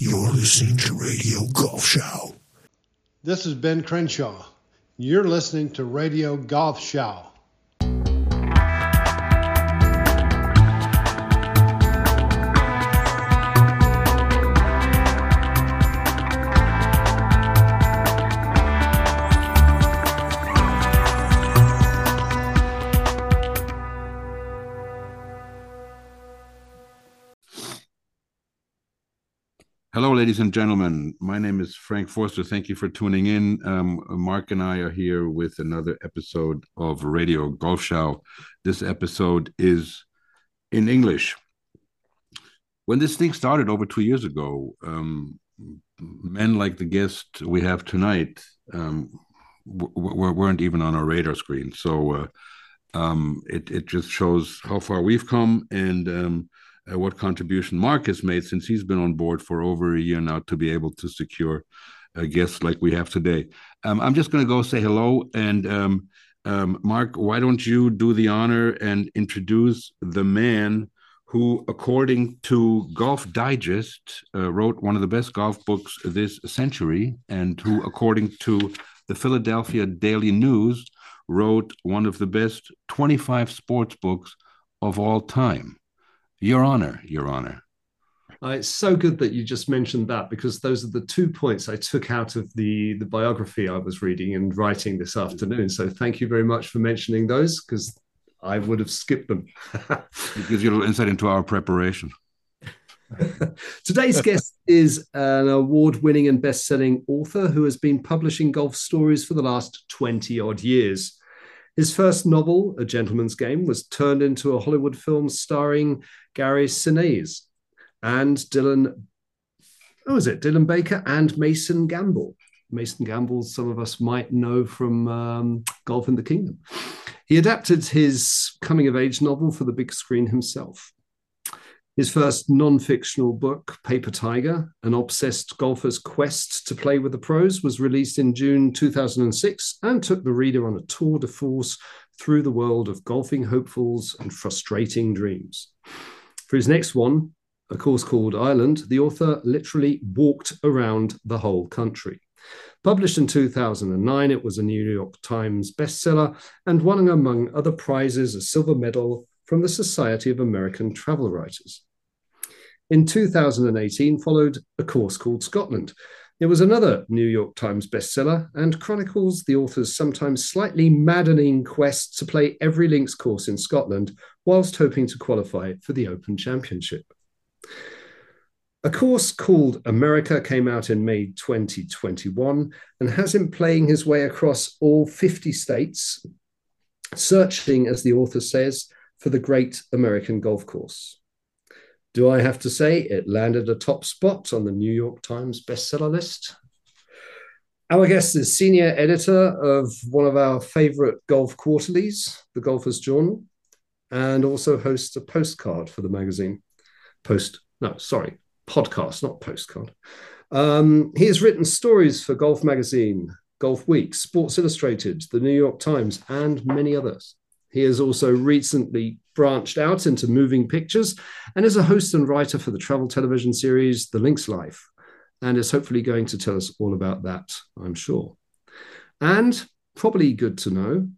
You're listening to Radio Golf Show. This is Ben Crenshaw. You're listening to Radio Golf Show. Ladies and gentlemen. My name is Frank Forster. Thank you for tuning in. Um, Mark and I are here with another episode of Radio Golf Show. This episode is in English. When this thing started over two years ago, um, men like the guest we have tonight um, weren't even on our radar screen. So uh, um, it, it just shows how far we've come and um, uh, what contribution Mark has made since he's been on board for over a year now to be able to secure a guest like we have today. Um, I'm just going to go say hello. And um, um, Mark, why don't you do the honor and introduce the man who, according to Golf Digest, uh, wrote one of the best golf books this century, and who, according to the Philadelphia Daily News, wrote one of the best 25 sports books of all time. Your Honor, Your Honor. Uh, it's so good that you just mentioned that because those are the two points I took out of the, the biography I was reading and writing this afternoon. So thank you very much for mentioning those because I would have skipped them. it gives you a little insight into our preparation. Today's guest is an award winning and best selling author who has been publishing golf stories for the last 20 odd years. His first novel, A Gentleman's Game, was turned into a Hollywood film starring Gary Sinise and Dylan, who is it? Dylan Baker and Mason Gamble. Mason Gamble, some of us might know from um, Golf in the Kingdom. He adapted his coming of age novel for the big screen himself. His first non fictional book, Paper Tiger An Obsessed Golfer's Quest to Play with the Pros, was released in June 2006 and took the reader on a tour de force through the world of golfing hopefuls and frustrating dreams. For his next one, a course called Ireland, the author literally walked around the whole country. Published in 2009, it was a New York Times bestseller and won, among other prizes, a silver medal from the Society of American Travel Writers. In 2018, followed A Course Called Scotland. It was another New York Times bestseller and chronicles the author's sometimes slightly maddening quest to play every links course in Scotland whilst hoping to qualify for the Open Championship. A course called America came out in May 2021 and has him playing his way across all 50 states, searching, as the author says, for the great American golf course. Do I have to say it landed a top spot on the New York Times bestseller list? Our guest is senior editor of one of our favorite golf quarterlies, the Golfers Journal, and also hosts a postcard for the magazine. Post, no, sorry, podcast, not postcard. Um, he has written stories for Golf Magazine, Golf Week, Sports Illustrated, the New York Times, and many others. He has also recently branched out into moving pictures and is a host and writer for the travel television series The Links Life, and is hopefully going to tell us all about that, I'm sure. And probably good to know,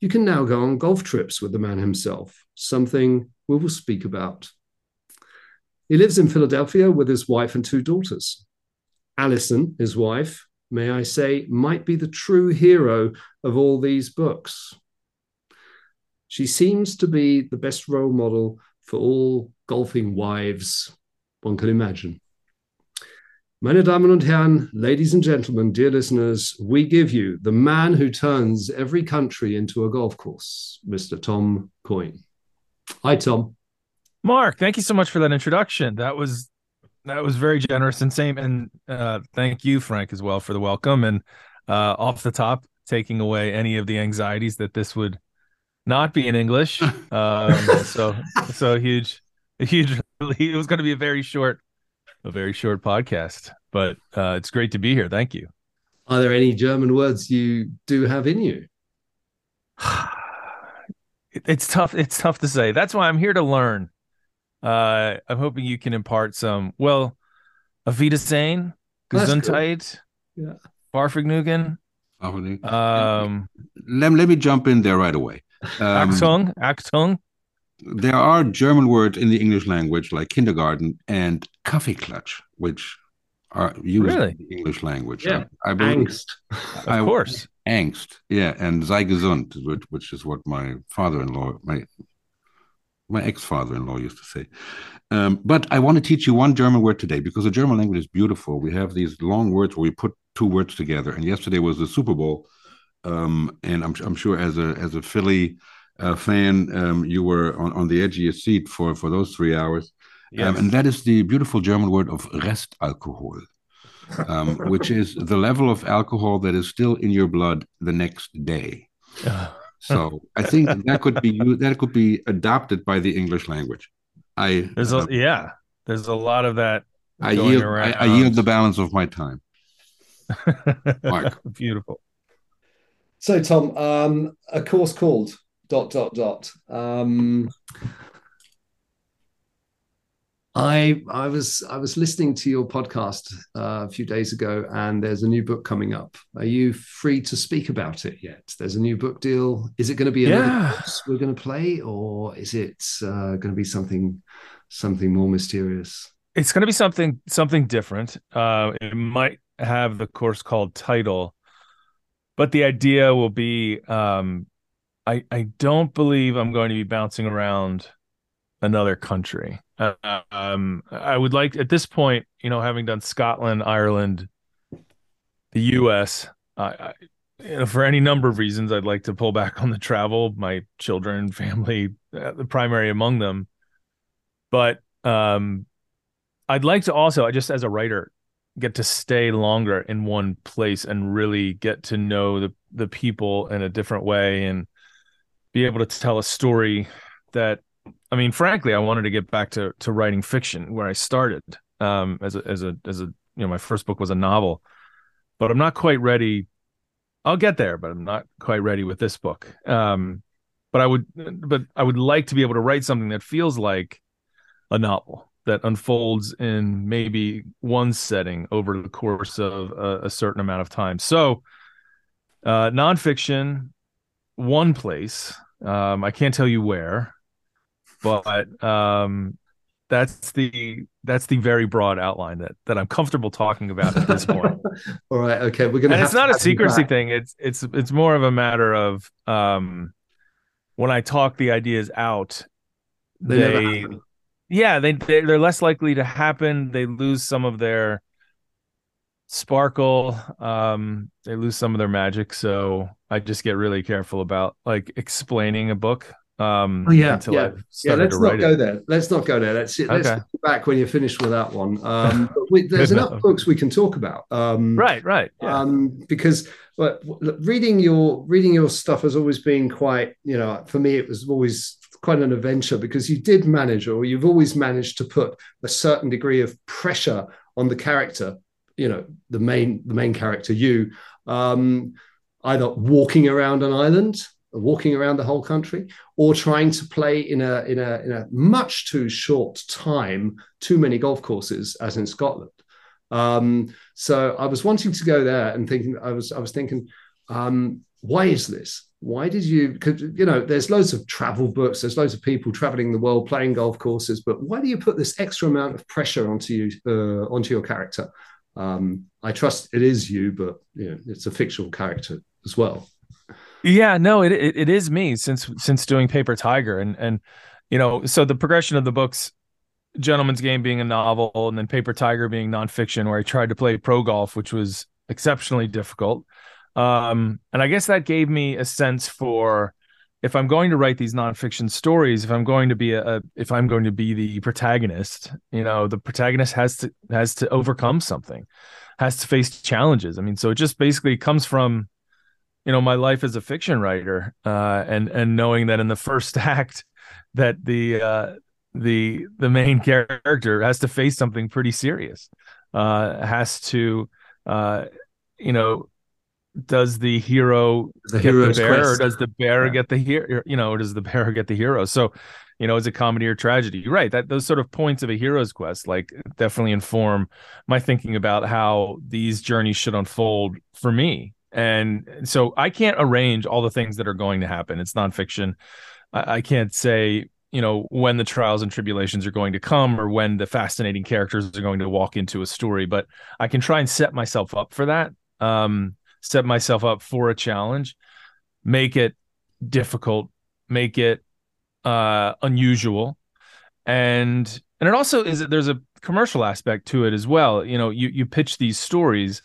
you can now go on golf trips with the man himself, something we will speak about. He lives in Philadelphia with his wife and two daughters. Alison, his wife, may I say, might be the true hero of all these books. She seems to be the best role model for all golfing wives one can imagine. Meine Damen und Herren, ladies and gentlemen, dear listeners, we give you the man who turns every country into a golf course, Mr. Tom Coyne. Hi, Tom. Mark, thank you so much for that introduction. That was that was very generous and same. And uh, thank you, Frank, as well for the welcome. And uh, off the top, taking away any of the anxieties that this would not be in English. Um, so so huge, huge. It was going to be a very short, a very short podcast, but uh, it's great to be here. Thank you. Are there any German words you do have in you? it's tough. It's tough to say. That's why I'm here to learn. Uh, I'm hoping you can impart some. Well, Auf Wiedersehen, That's good. Gesundheit, Yeah. Fahrvergnügen, um, let, let me jump in there right away. Um, Achtung, Achtung. there are German words in the English language like kindergarten and Kaffeeklatsch, which are used Really? in the English language. Yeah. I, I believe Angst. Of I- course. angst, yeah, and sei gesund, which, which is what my father-in-law, my my ex-father-in-law used to say. Um, but I want to teach you one German word today because the German language is beautiful. We have these long words where we put two words together. And yesterday was the Super Bowl, um, and I'm I'm sure as a as a Philly uh, fan, um, you were on, on the edge of your seat for for those three hours. Um, and that is the beautiful German word of Restalkohol, um, which is the level of alcohol that is still in your blood the next day. So I think that could be that could be adopted by the English language. I There's uh, a yeah. There's a lot of that. I yield I. I yield the balance of my time. Mark. Beautiful. So, Tom, um, a course called dot dot dot. Um, I I was I was listening to your podcast uh, a few days ago, and there's a new book coming up. Are you free to speak about it yet? There's a new book deal. Is it going to be Yeah. course we're going to play, or is it uh, going to be something something more mysterious? It's going to be something something different. Uh, it might have the course called title, but the idea will be. Um, I I don't believe I'm going to be bouncing around another country. Uh, um, I would like at this point, you know, having done Scotland, Ireland, the U.S. I, I, you know, for any number of reasons, I'd like to pull back on the travel. My children, family, uh, the primary among them, but um, I'd like to also, just as a writer, get to stay longer in one place and really get to know the the people in a different way and be able to tell a story that I mean, frankly, I wanted to get back to to writing fiction where I started um, as a as a as a you know my first book was a novel, but I'm not quite ready. I'll get there, but I'm not quite ready with this book. Um, but I would, but I would like to be able to write something that feels like a novel that unfolds in maybe one setting over the course of a, a certain amount of time. So, uh, nonfiction, one place. Um, I can't tell you where, but um, that's the that's the very broad outline that that I'm comfortable talking about at this point. All right, okay, we're going to. and it's not a secrecy thing. It's it's it's more of a matter of um, when I talk the ideas out, They they. Yeah they they- they're less likely to happen. They lose some of their sparkle. Um, they lose some of their magic. So I just get really careful about like explaining a book. Um, Oh yeah, until yeah, I've yeah. Let's to not go it. there. Let's not go there. Let's let's go back when you're finished with that one. Um, but we, there's enough enough. books we can talk about. Um, Right, right. Yeah. um, because but reading your reading your stuff has always been quite you know for me it was always quite an adventure because you did manage or you've always managed to put a certain degree of pressure on the character you know the main the main character you um, either walking around an island walking around the whole country or trying to play in a in a in a much too short time too many golf courses as in Scotland um, so I was wanting to go there and thinking, I was, I was thinking, um, why is this? Why did you? Because you know, there's loads of travel books, there's loads of people traveling the world playing golf courses, but why do you put this extra amount of pressure onto you, uh, onto your character? Um, I trust it is you, but you know, it's a fictional character as well. Yeah, no, it, it it is me since since doing Paper Tiger and and you know, so the progression of the books Gentleman's Game being a novel and then Paper Tiger being nonfiction where I tried to play pro golf which was exceptionally difficult. Um and I guess that gave me a sense for if I'm going to write these nonfiction stories, if I'm going to be a, a if I'm going to be the protagonist, you know, the protagonist has to has to overcome something, has to face challenges. I mean, so it just basically comes from you know my life as a fiction writer uh and and knowing that in the first act that the uh the the main character has to face something pretty serious uh has to uh you know does the hero The get the bear, or does the bear Yeah. get the hero? You know, or does the bear get the hero? So, you know, is it comedy or tragedy? You're right. That those sort of points of a hero's quest, like, definitely inform my thinking about how these journeys should unfold for me. And so, I can't arrange all the things that are going to happen. It's nonfiction. I, I can't say, you know, when the trials and tribulations are going to come, or when the fascinating characters are going to walk into a story. But I can try and set myself up for that. Um, set myself up for a challenge, make it difficult, make it uh unusual. And and it also is that there's a commercial aspect to it as well. You know, you you pitch these stories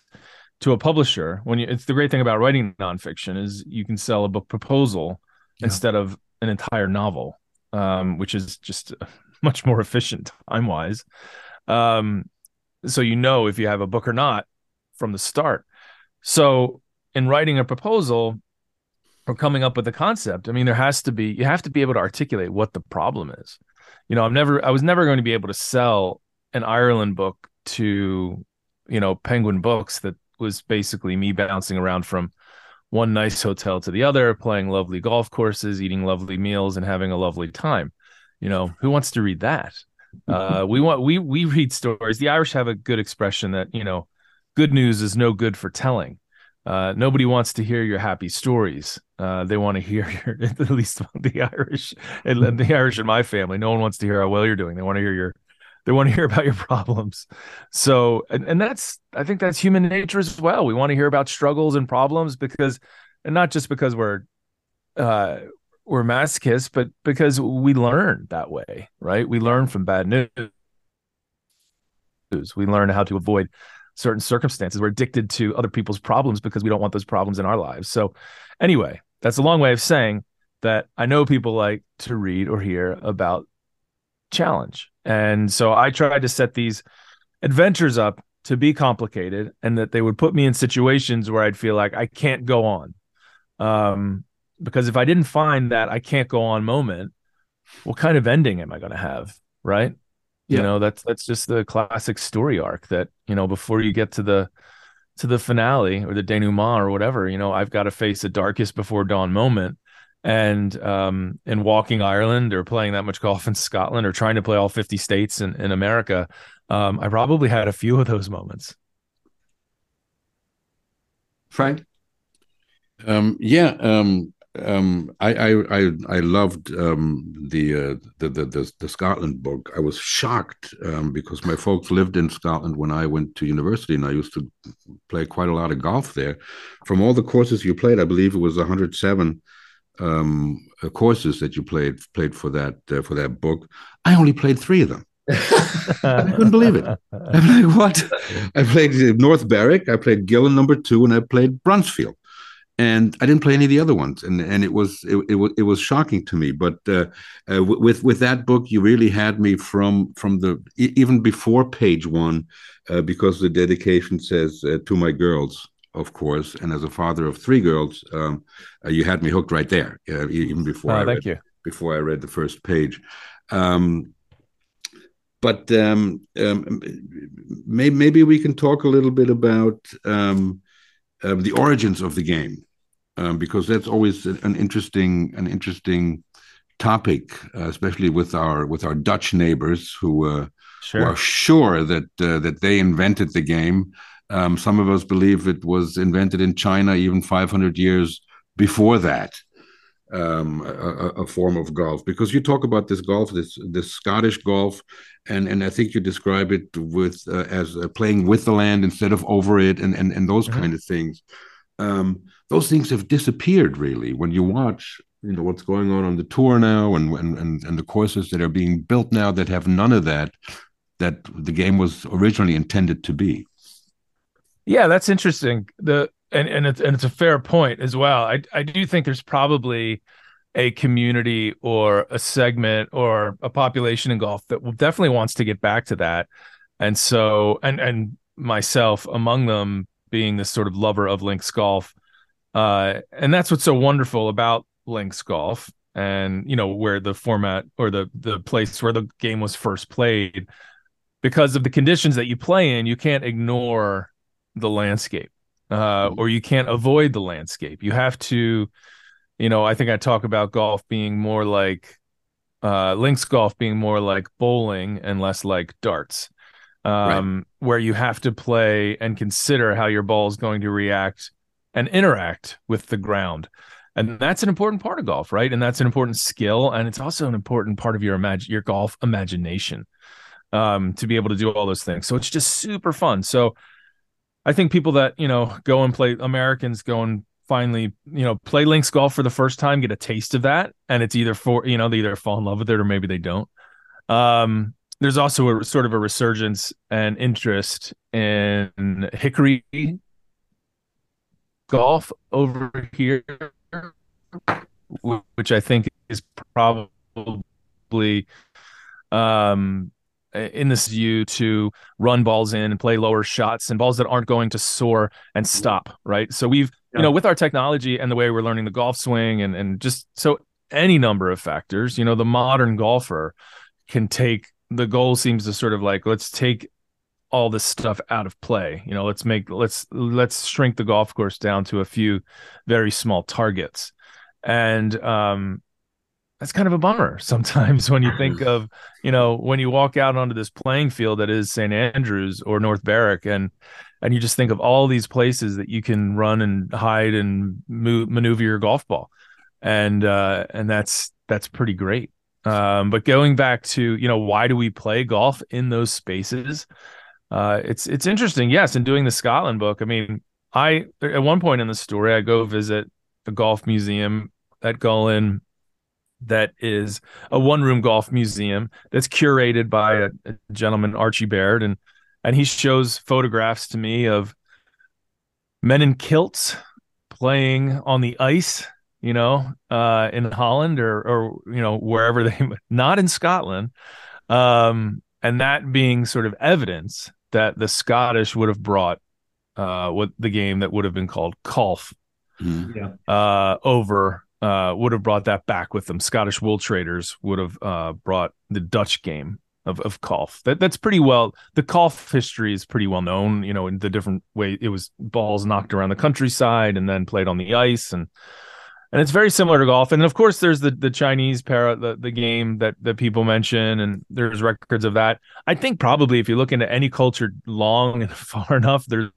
to a publisher when you it's the great thing about writing nonfiction is you can sell a book proposal Yeah. instead of an entire novel, um, which is just much more efficient time wise. Um, so you know if you have a book or not from the start. So in writing a proposal or coming up with a concept, I mean, there has to be you have to be able to articulate what the problem is. You know, I'm never I was never going to be able to sell an Ireland book to, you know, Penguin Books that was basically me bouncing around from one nice hotel to the other, playing lovely golf courses, eating lovely meals, and having a lovely time. You know, who wants to read that? Uh, we want we we read stories. The Irish have a good expression that you know, good news is no good for telling. Uh, nobody wants to hear your happy stories. Uh, they want to hear your at least the Irish and the Irish in my family. No one wants to hear how well you're doing. They want to hear your they want to hear about your problems. So and, and that's I think that's human nature as well. We want to hear about struggles and problems because and not just because we're uh we're masochists, but because we learn that way, right? We learn from bad news. We learn how to avoid certain circumstances. We're addicted to other people's problems because we don't want those problems in our lives. So, anyway, that's a long way of saying that I know people like to read or hear about challenge. And so I tried to set these adventures up to be complicated and that they would put me in situations where I'd feel like I can't go on. Um, because if I didn't find that I can't go on moment, what kind of ending am I going to have? Right you Yeah. know that's that's just the classic story arc that you know before you get to the to the finale or the denouement or whatever you know i've got to face a darkest before dawn moment and um in walking ireland or playing that much golf in scotland or trying to play all 50 states in, in america um i probably had a few of those moments Frank? Um, yeah, um, um, I, I I I loved um, the, uh, the the the the Scotland book. I was shocked um, because my folks lived in Scotland when I went to university, and I used to play quite a lot of golf there. From all the courses you played, I believe it was 107 um, uh, courses that you played played for that uh, for that book. I only played three of them. I couldn't believe it. I'm like, what? I played North Berwick, I played Gullane number two, and I played Bruntsfield. And I didn't play any of the other ones, and and it was it, it was it was shocking to me. But uh, uh, with with that book, you really had me from from the even before page one, uh, because the dedication says uh, to my girls, of course, and as a father of three girls, um, uh, you had me hooked right there, uh, even before Oh, I read you before I read the first page. Um, but um, um, maybe, maybe we can talk a little bit about um, um, the origins of the game, um, because that's always an interesting an interesting topic, uh, especially with our with our Dutch neighbors who, uh, who are sure sure that uh, that they invented the game. Um, some of us believe it was invented in China even 500 years before that um, a, a- form of golf because you talk about this golf, this this Scottish golf, and and I think you describe it with uh, as uh, playing with the land instead of over it, and and and those Mhm. kind of things. Um, those things have disappeared really when you watch. You know what's going on on the tour now, and and and, and the courses that are being built now that have none of that. That the game was originally intended to be. Yeah, that's interesting. The and and it's and it's a fair point as well. I I do think there's probably a community or a segment or a population in golf that definitely wants to get back to that. And so and and myself among them being this sort of lover of links golf. Uh and that's what's so wonderful about links golf and you know where the format or the the place where the game was first played because of the conditions that you play in, you can't ignore the landscape. Uh, or you can't avoid the landscape. You have to, you know, I think I talk about golf being more like uh, links golf being more like bowling and less like darts, um, right. where you have to play and consider how your ball is going to react and interact with the ground. And that's an important part of golf, right? And that's an important skill, and it's also an important part of your imagine your golf imagination um, to be able to do all those things. So it's just super fun. So I think people that you know go and play Americans go and finally you know play links golf for the first time, get a taste of that, and it's either for you know they either fall in love with it or maybe they don't. Um, there's also a sort of a resurgence and interest in hickory golf over here, which I think is probably um in this view to run balls in and play lower shots and balls that aren't going to soar and stop right? So we've yeah. you know with our technology and the way we're learning the golf swing and and just so any number of factors you know the modern golfer can take the goal seems to sort of like let's take all this stuff out of play. You know let's make let's let's shrink the golf course down to a few very small targets. And um that's kind of a bummer sometimes when you think of you know when you walk out onto this playing field that is St Andrews or North Berwick and and you just think of all these places that you can run and hide and move, maneuver your golf ball. And uh and that's that's pretty great. Um but going back to you know why do we play golf in those spaces? Uh it's it's interesting yes in doing the Scotland book. I mean I at one point in the story I go visit the golf museum at Gullane that is a one room golf museum that's curated by a, a, gentleman Archie Baird and and he shows photographs to me of men in kilts playing on the ice you know uh, in Holland or or you know wherever they not in Scotland um, and that being sort of evidence that the Scottish would have brought uh, what the game that would have been called golf mm. yeah. uh, over uh, would have brought that back with them. Scottish wool traders would have uh, brought the Dutch game of of golf. That that's pretty well. The golf history is pretty well known. You know, in the different way it was balls knocked around the countryside and then played on the ice, and and it's very similar to golf. And of course, there's the the Chinese para the the game that that people mention, and there's records of that. I think probably if you look into any culture long and far enough, there's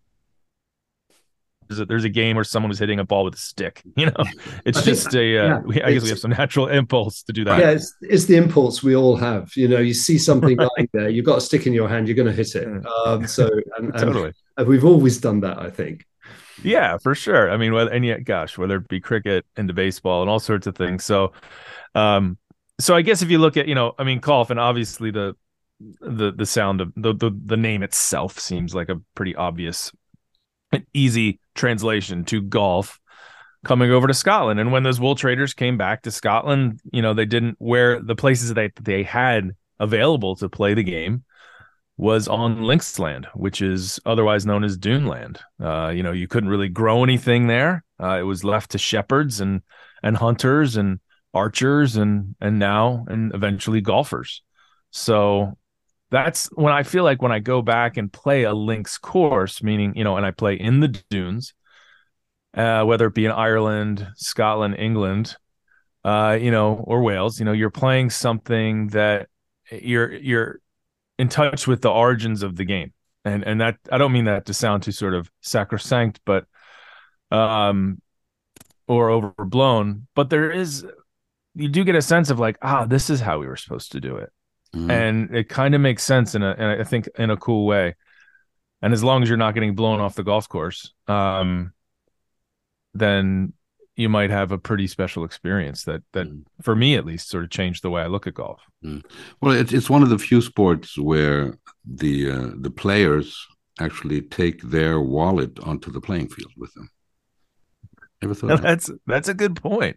there's a, there's a game where someone was hitting a ball with a stick. You know, it's just a. Uh, yeah, we, I guess we have some natural impulse to do that. Yeah, it's, it's the impulse we all have. You know, you see something lying there, you've got a stick in your hand, you're going to hit it. Um, so and, and, totally, and we've always done that. I think. Yeah, for sure. I mean, whether, and yet, gosh, whether it be cricket into baseball and all sorts of things. So, um, so I guess if you look at, you know, I mean, golf and obviously the the the sound of the the, the name itself seems like a pretty obvious and easy translation to golf coming over to Scotland. And when those wool traders came back to Scotland, you know, they didn't where the places that they had available to play the game was on Linksland, which is otherwise known as Duneland. Uh, you know, you couldn't really grow anything there. Uh, it was left to shepherds and and hunters and archers and and now and eventually golfers. So that's when I feel like when I go back and play a links course, meaning, you know, and I play in the dunes, uh, whether it be in Ireland, Scotland, England, uh, you know, or Wales, you know, you're playing something that you're you're in touch with the origins of the game. And and that I don't mean that to sound too sort of sacrosanct, but um or overblown, but there is you do get a sense of like, ah, this is how we were supposed to do it mm-hmm. and it kind of makes sense in a, in a, I think in a cool way. And as long as you're not getting blown off the golf course, um, then you might have a pretty special experience that that mm. for me at least sort of changed the way I look at golf. Mm. Well, it's it's one of the few sports where the uh, the players actually take their wallet onto the playing field with them. Ever thought that's that? that's a good point.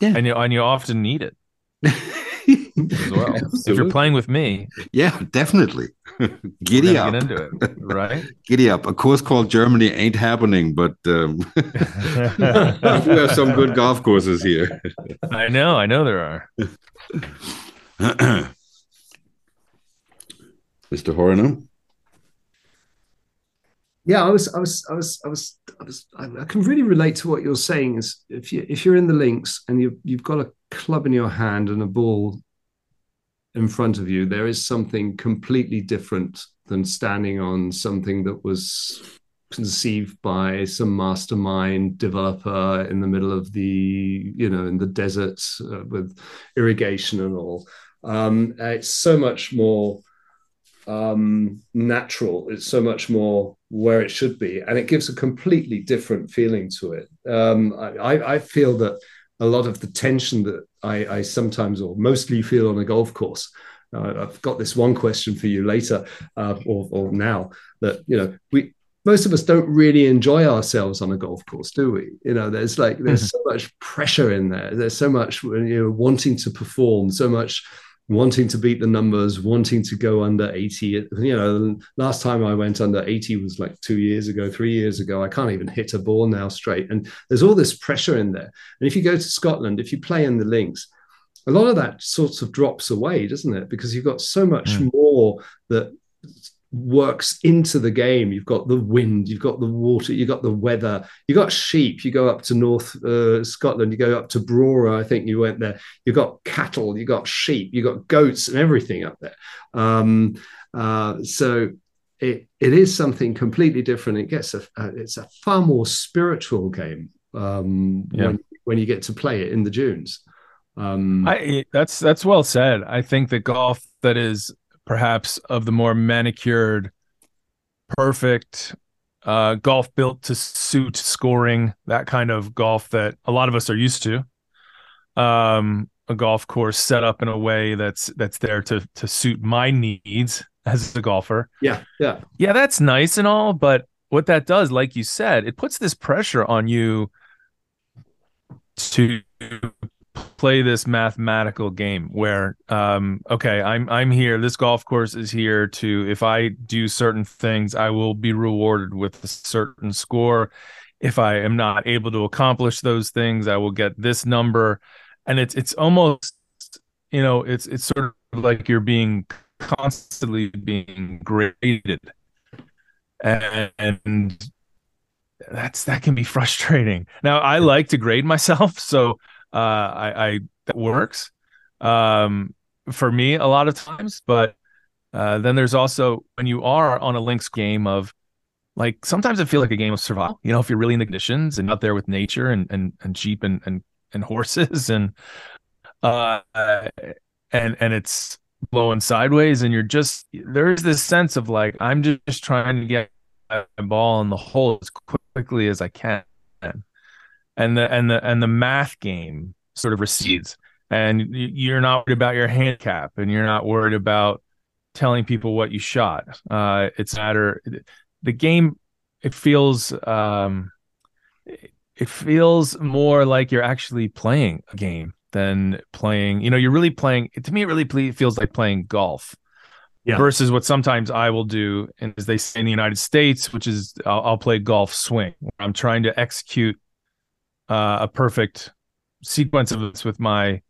Yeah, and you and you often need it. as well. if you're playing with me, yeah, definitely. Giddy up, get into it, right? Giddy up. A course called Germany ain't happening, but um, we have some good golf courses here. I know, I know there are. Mr. Horner. yeah, I was, I was, I was, I was, I was, I can really relate to what you're saying. Is if you if you're in the links and you you've got a club in your hand and a ball in front of you, there is something completely different than standing on something that was conceived by some mastermind developer in the middle of the you know in the desert uh, with irrigation and all. Um, it's so much more um, natural. It's so much more where it should be, and it gives a completely different feeling to it. Um, I, I, feel that a lot of the tension that I, I sometimes or mostly feel on a golf course. Uh, I've got this one question for you later, uh, or, or now that you know we most of us don't really enjoy ourselves on a golf course, do we? You know, there's like there's mm-hmm. so much pressure in there. There's so much you know wanting to perform, so much wanting to beat the numbers, wanting to go under 80. You know, last time I went under 80 was like two years ago, three years ago. I can't even hit a ball now straight. And there's all this pressure in there. And if you go to Scotland, if you play in the links, a lot of that sort of drops away, doesn't it? Because you've got so much mm. more that works into the game. You've got the wind, you've got the water, you've got the weather, you've got sheep. You go up to North uh, Scotland, you go up to Brora, I think you went there. You've got cattle, you've got sheep, you've got goats and everything up there. Um, uh, so it, it is something completely different. It gets a, it's a far more spiritual game um, yeah. when, when you get to play it in the dunes. Um, I, that's that's well said. I think that golf that is perhaps of the more manicured, perfect uh, golf built to suit scoring, that kind of golf that a lot of us are used to. Um, a golf course set up in a way that's that's there to to suit my needs as a golfer. Yeah, yeah, yeah. That's nice and all, but what that does, like you said, it puts this pressure on you to play this mathematical game where um okay i'm i'm here. This golf course is here to if i do certain things i will be rewarded with a certain score. If i am not able to accomplish those things i will get this number. And it's it's almost you know it's it's sort of like you're being constantly being graded. And, and that's that can be frustrating. Now i like to grade myself so uh, I, I that works um, for me a lot of times. But uh, then there's also when you are on a links game of like sometimes it feels like a game of survival. You know, if you're really in the conditions and out there with nature and and and sheep and and and horses and uh and and it's blowing sideways and you're just there's this sense of like I'm just trying to get my ball in the hole as quickly as I can and the and the and the math game sort of recedes and you're not worried about your handicap and you're not worried about telling people what you shot uh, it's matter the game it feels um, it feels more like you're actually playing a game than playing you know you're really playing to me it really feels like playing golf yeah. versus what sometimes I will do, and as they say in the United States, which is I'll, I'll play golf swing. I'm trying to execute uh, a perfect sequence of this with my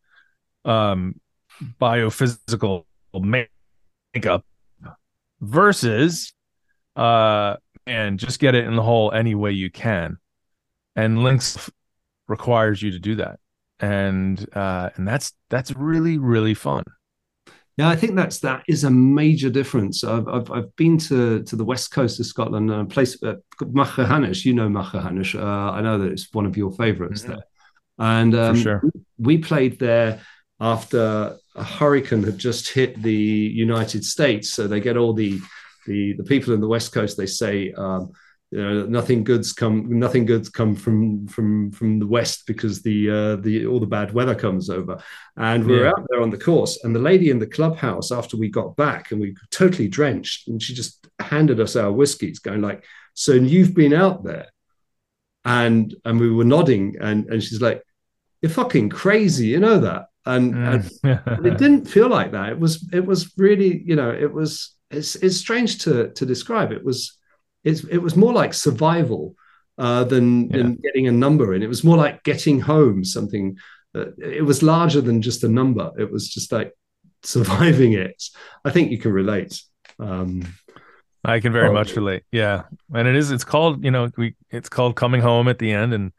um, biophysical makeup versus uh and just get it in the hole any way you can. And links requires you to do that. And uh and that's that's really really fun yeah, I think that's that is a major difference. I've I've, I've been to to the west coast of Scotland, a place uh, Machrihanish. You know Machrihanish. Uh, I know that it's one of your favorites mm-hmm. there, and um, sure. we played there after a hurricane had just hit the United States. So they get all the the the people in the west coast. They say. Um, you know, nothing good's come nothing good's come from from from the west because the uh, the all the bad weather comes over. And we yeah. out there on the course and the lady in the clubhouse after we got back and we were totally drenched and she just handed us our whiskies going like so you've been out there? And and we were nodding and and she's like you're fucking crazy you know that. And, mm. and it didn't feel like that. It was it was really you know it was it's it's strange to to describe. It was it's, it was more like survival uh, than, yeah. than getting a number in. It was more like getting home something. That, it was larger than just a number. It was just like surviving it. I think you can relate. Um, I can very Oh, much relate. Yeah. And it is it's called, you know, we it's called coming home at the end and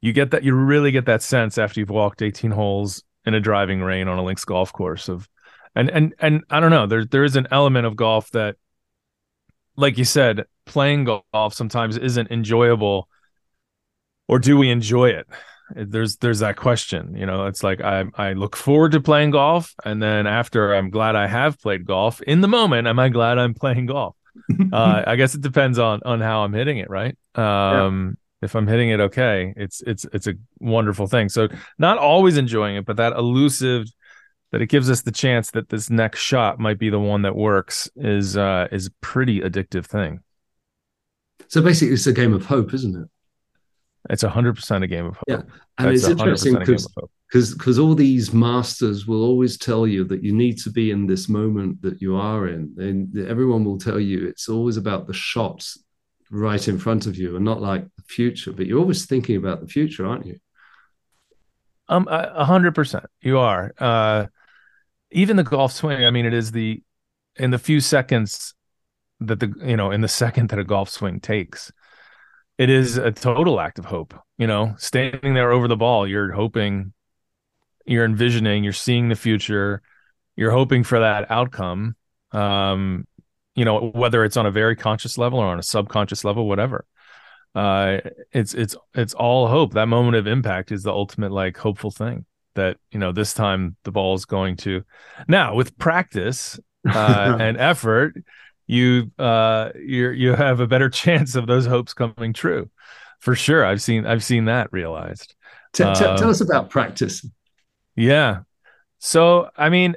you get that you really get that sense after you've walked 18 holes in a driving rain on a links golf course of and and and I don't know, there there is an element of golf that like you said, playing golf sometimes isn't enjoyable or do we enjoy it? There's there's that question, you know. It's like I I look forward to playing golf, and then after I'm glad I have played golf. In the moment, am I glad I'm playing golf? uh, I guess it depends on on how I'm hitting it, right? Um, If I'm hitting it okay, it's it's it's a wonderful thing. So not always enjoying it, but that elusive that it gives us the chance that this next shot might be the one that works is uh is a pretty addictive thing. So basically, it's a game of hope, isn't it? It's a hundred percent a game of hope. Yeah. And That's it's interesting 100% a game because because all these masters will always tell you that you need to be in this moment that you are in and everyone will tell you it's always about the shots right in front of you and not like the future but you're always thinking about the future aren't you Um, a a hundred percent. You are. Uh, even the golf swing. I mean, it is the in the few seconds that the you know in the second that a golf swing takes, it is a total act of hope. You know, standing there over the ball, you're hoping, you're envisioning, you're seeing the future, you're hoping for that outcome. Um, you know, whether it's on a very conscious level or on a subconscious level, whatever uh it's it's it's all hope that moment of impact is the ultimate like hopeful thing that you know this time the ball is going to now with practice uh and effort you uh you you have a better chance of those hopes coming true. For sure. I've seen i've seen that realized. T- t- Uh, tell us about practice. Yeah. So i mean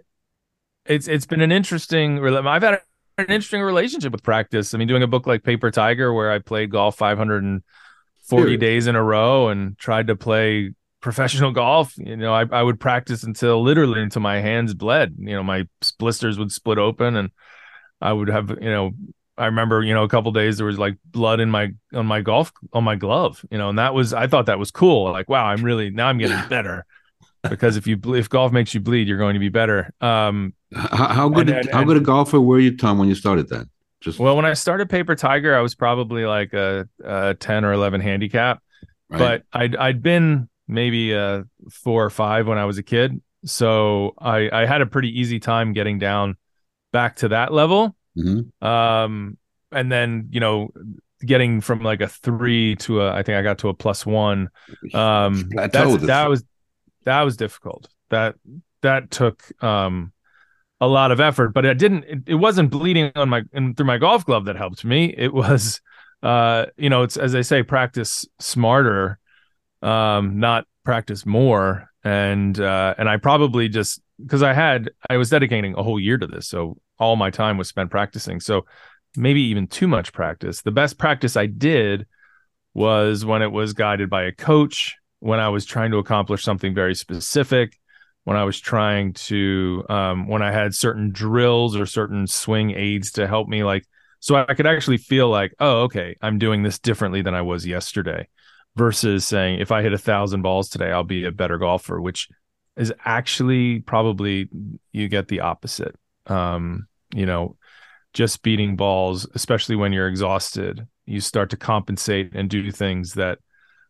it's it's been an interesting i've had an interesting relationship with practice. I mean doing a book like paper tiger where i played golf 540 Serious? days in a row and tried to play professional golf you know I, I would practice until literally until my hands bled. You know my blisters would split open and i would have you know i remember you know a couple days there was like blood in my on my golf on my glove you know and that was i thought that was cool like wow i'm really now i'm getting better because if you if golf makes you bleed you're going to be better um How, how good? And- and- how good a golfer were you, Tom, when you started that? Just Well, when I started Paper Tiger, I was probably like a, a ten or eleven handicap, right? but I'd I'd been maybe a four or five when I was a kid, so I I had a pretty easy time getting down back to that level. Mhm. Um, and then you know getting from like a three to a I think I got to a plus one. Um, that was that was difficult. That that took um a lot of effort, but it didn't. It, it wasn't bleeding on my in, through my golf glove that helped me. It was, uh, you know, it's as they say, practice smarter, um, not practice more. And uh, and I probably just because I had I was dedicating a whole year to this, so all my time was spent practicing. So maybe even too much practice. The best practice I did was when it was guided by a coach, when I was trying to accomplish something very specific, when I was trying to, um, when I had certain drills or certain swing aids to help me, like, so I could actually feel like, oh, okay, I'm doing this differently than I was yesterday, versus saying, if I hit a thousand balls today, I'll be a better golfer, which is actually probably you get the opposite. Um, you know, just beating balls, especially when you're exhausted, you start to compensate and do things that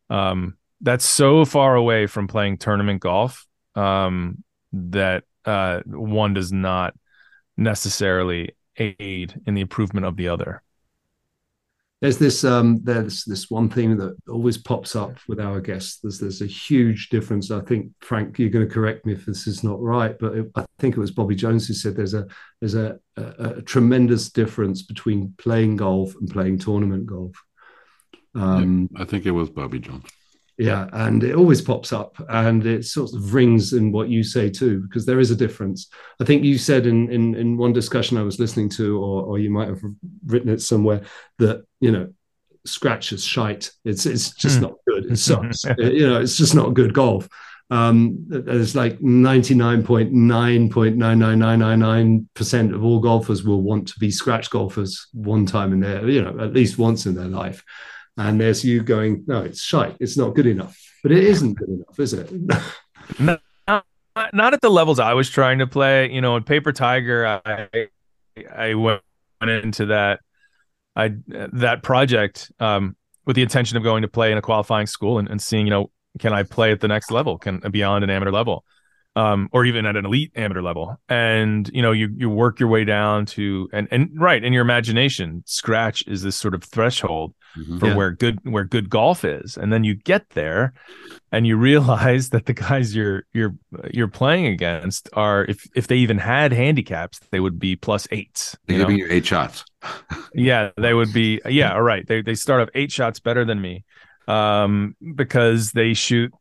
um, that's so far away from playing tournament golf um, that uh, one does not necessarily aid in the improvement of the other. There's this um there's this one thing that always pops up with our guests. There's there's a huge difference. I think frank you're going to correct me if this is not right but it, i think it was bobby jones who said there's a there's a, a, a tremendous difference between playing golf and playing tournament golf. Um I think it was Bobby Jones. Yeah. And it always pops up and it sort of rings in what you say too because there is a difference. I think you said in in, in one discussion i was listening to or, or you might have written it somewhere that you know scratch is shite. It's it's just Hmm. not good. It sucks. You know it's just not good golf. Um there's like 99.9.99999% of all golfers will want to be scratch golfers one time in their you know at least once in their life and there's you going, no, it's shite. It's not good enough. But it isn't good enough, is it? not, not at the levels I was trying to play. You know, in Paper Tiger, I I went into that I that project um, with the intention of going to play in a qualifying school and, and seeing, you know, can I play at the next level, can beyond an amateur level, um, or even at an elite amateur level. And you know, you you work your way down to and and right in your imagination, scratch is this sort of threshold Mhm. for Yeah. where good where good golf is, and then you get there, and you realize that the guys you're you're you're playing against are if if they even had handicaps, they would be plus eights. They're you know? giving you eight shots. yeah they would be yeah all right they they start off eight shots better than me um because they shoot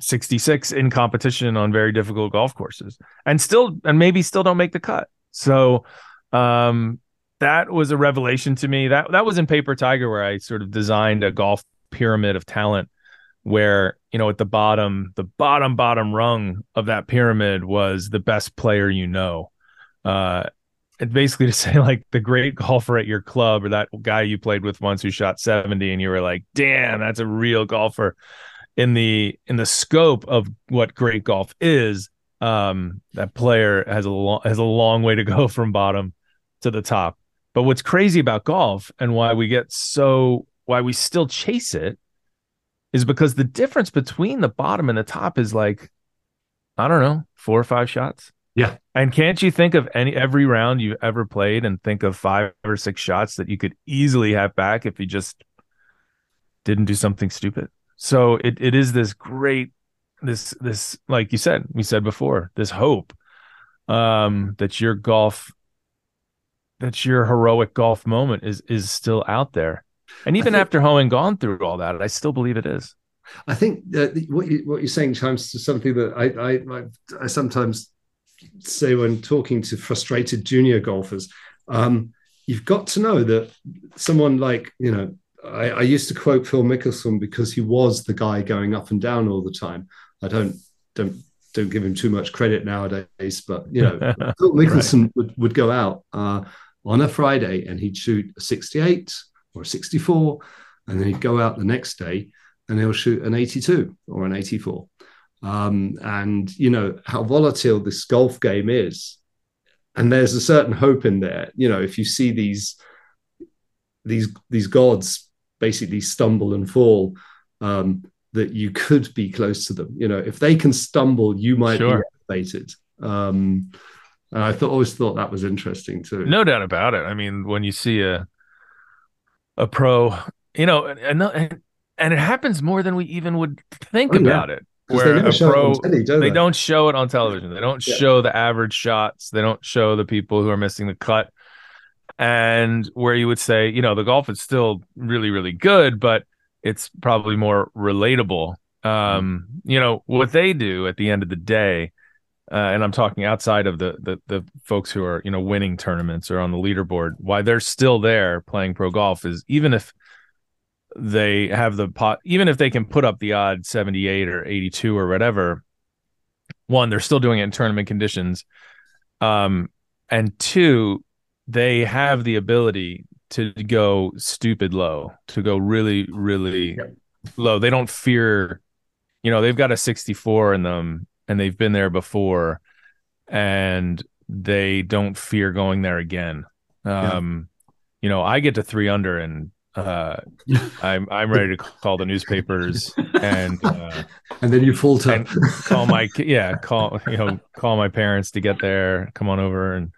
66 in competition on very difficult golf courses and still and maybe still don't make the cut so um that was a revelation to me. That that was in paper tiger where i sort of designed a golf pyramid of talent where you know at the bottom the bottom bottom rung of that pyramid was the best player you know. Uh basically to say like the great golfer at your club or that guy you played with once who shot 70 and you were like damn that's a real golfer. In the in the scope of what great golf is um that player has a long has a long way to go from bottom to the top but what's crazy about golf and why we get so why we still chase it is because the difference between the bottom and the top is like i don't know four or five shots Yeah. and can't you think of any every round you've ever played and think of five or six shots that you could easily have back if you just didn't do something stupid? So it, it is this great this this like you said, we said before, this hope um that your golf that your heroic golf moment is is still out there. And even think- after having gone through all that, I still believe it is. I think that what you, what you're saying chimes to something that I, I I I sometimes say when talking to frustrated junior golfers. Um, you've got to know that someone like you know I, I used to quote Phil Mickelson because he was the guy going up and down all the time. I don't don't don't give him too much credit nowadays, but you know Phil Mickelson would, would go out uh, on a Friday and he'd shoot a 68 or a 64, and then he'd go out the next day and he'll shoot an 82 or an 84. Um, and you know how volatile this golf game is, and there's a certain hope in there. You know, if you see these these these gods basically stumble and fall, um, that you could be close to them. You know, if they can stumble, you might Sure. be elevated. Um, and I thought always thought that was interesting too. No doubt about it. I mean, when you see a a pro, you know, and and, and it happens more than we even would think Oh, about it. 'Cause they Where a it pro, telly, do they don't show it on television. They don't Yeah. show the average shots. They don't show the people who are missing the cut. And where you would say, you know, the golf is still really, really good, but it's probably more relatable. Um, you know, what they do at the end of the day, uh, and I'm talking outside of the, the the folks who are, you know, winning tournaments or on the leaderboard, why they're still there playing pro golf is even if they have the pot even if they can put up the odd 78 or 82 or whatever one they're still doing it in tournament conditions um and two they have the ability to go stupid low to go really really Yep. low they don't fear you know they've got a 64 in them and they've been there before and they don't fear going there again. Um you know i get to 3 under and uh i'm i'm ready to call the newspapers and uh and then you falter. and call my yeah call you know call my parents to get there come on over and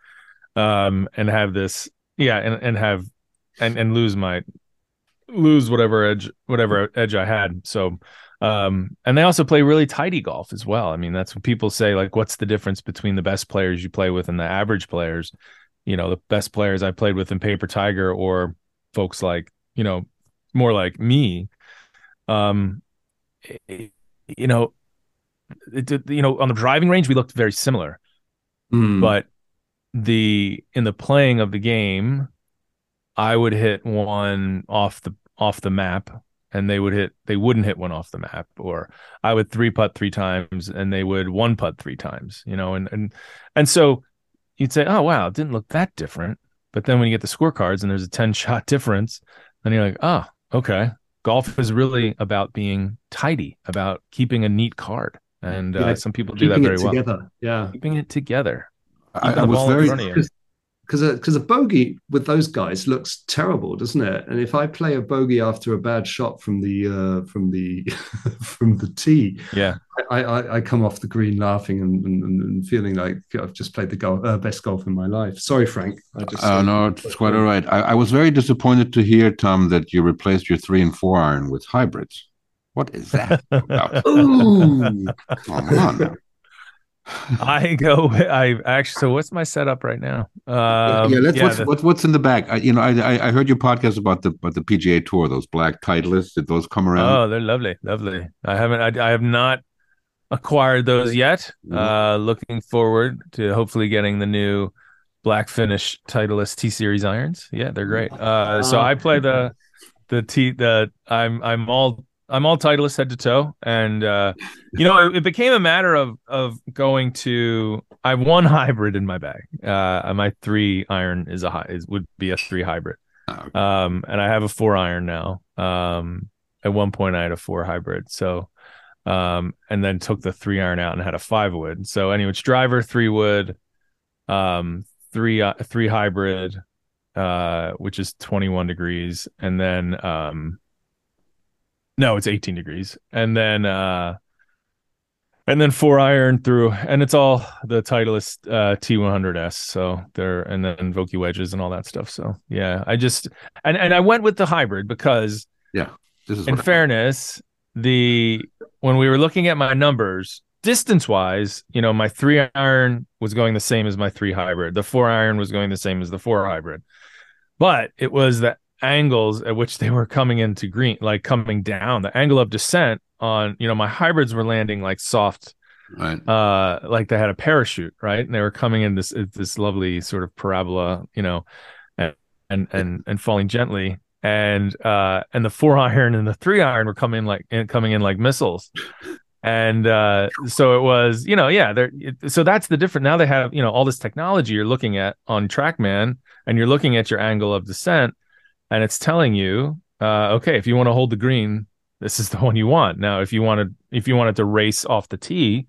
um and have this yeah and and have and and lose my lose whatever edge whatever edge i had. So um and they also play really tidy golf as well. I mean that's what people say like what's the difference between the best players you play with and the average players? You know the best players i played with in paper tiger or folks like you know more like me um you know it, it- you know on the driving range we looked very similar. Mm. but the in the playing of the game i would hit one off the off the map and they would hit they wouldn't hit one off the map or i would three putt three times and they would one putt three times you know and and and so you'd say oh wow it didn't look that different but then when you get the scorecards and there's a 10 shot difference then you're like oh okay golf is really about being tidy about keeping a neat card and uh, Yeah, some people do that keeping very it well together. Yeah. keeping it together I, I was very front of you. Because a because a bogey with those guys looks terrible, doesn't it? And if I play a bogey after a bad shot from the uh, from the from the tee, Yeah. I, I, I come off the green laughing and, and, and feeling like I've just played the golf, uh, best golf in my life. Sorry, Frank. I just Oh no, it's quite all right. I, I was very disappointed to hear, Tom, that you replaced your three and four iron with hybrids. What is that about? Ooh, Come on now. I go. I actually. So what's my setup right now? Um, yeah, let's, what's, the- what's what's in the back? I, you know, I, I I heard your podcast about the about the PGA Tour. Those black Titleists. Did those come around? Oh, they're lovely, lovely. I haven't. I, I have not acquired those yet. Mhm. Uh, looking forward to hopefully getting the new black finish Titleist T Series irons. Yeah, they're great. Uh, so Oh. I play the the T. The I'm I'm all I'm all Titleist head to toe, and uh, you know it, it became a matter of of going to. I have one hybrid in my bag. Uh, my three iron is a high is would be a three hybrid. Oh, okay. Um, and I have a four iron now. Um, at one point I had a four hybrid. So, um, and then took the three iron out and had a five wood. So anyway, it's driver, three wood, um, three, uh, three hybrid, uh, which is 21 degrees. And then, um, no, it's 18 degrees. And then, uh, and then four iron through, and it's all the Titleist uh, T100S. So they're and then Vokey wedges and all that stuff. So yeah, I just and and I went with the hybrid because yeah, this is in fairness, the when we were looking at my numbers, distance wise, you know, my three iron was going the same as my three hybrid. The four iron was going the same as the four hybrid. But it was the angles at which they were coming into green, like coming down, the angle of descent on, you know, my hybrids were landing like soft right. uh like they had a parachute right? And they were coming in this this lovely sort of parabola you know and and and, and falling gently. And uh and the four iron and the three iron were coming like in, coming in like missiles. And uh so it was you know yeah they're it- so that's the different now they have you know all this technology you're looking at on trackman and you're looking at your angle of descent and it's telling you uh okay if you want to hold the green this is the one you want now if you wanted if you wanted to race off the tee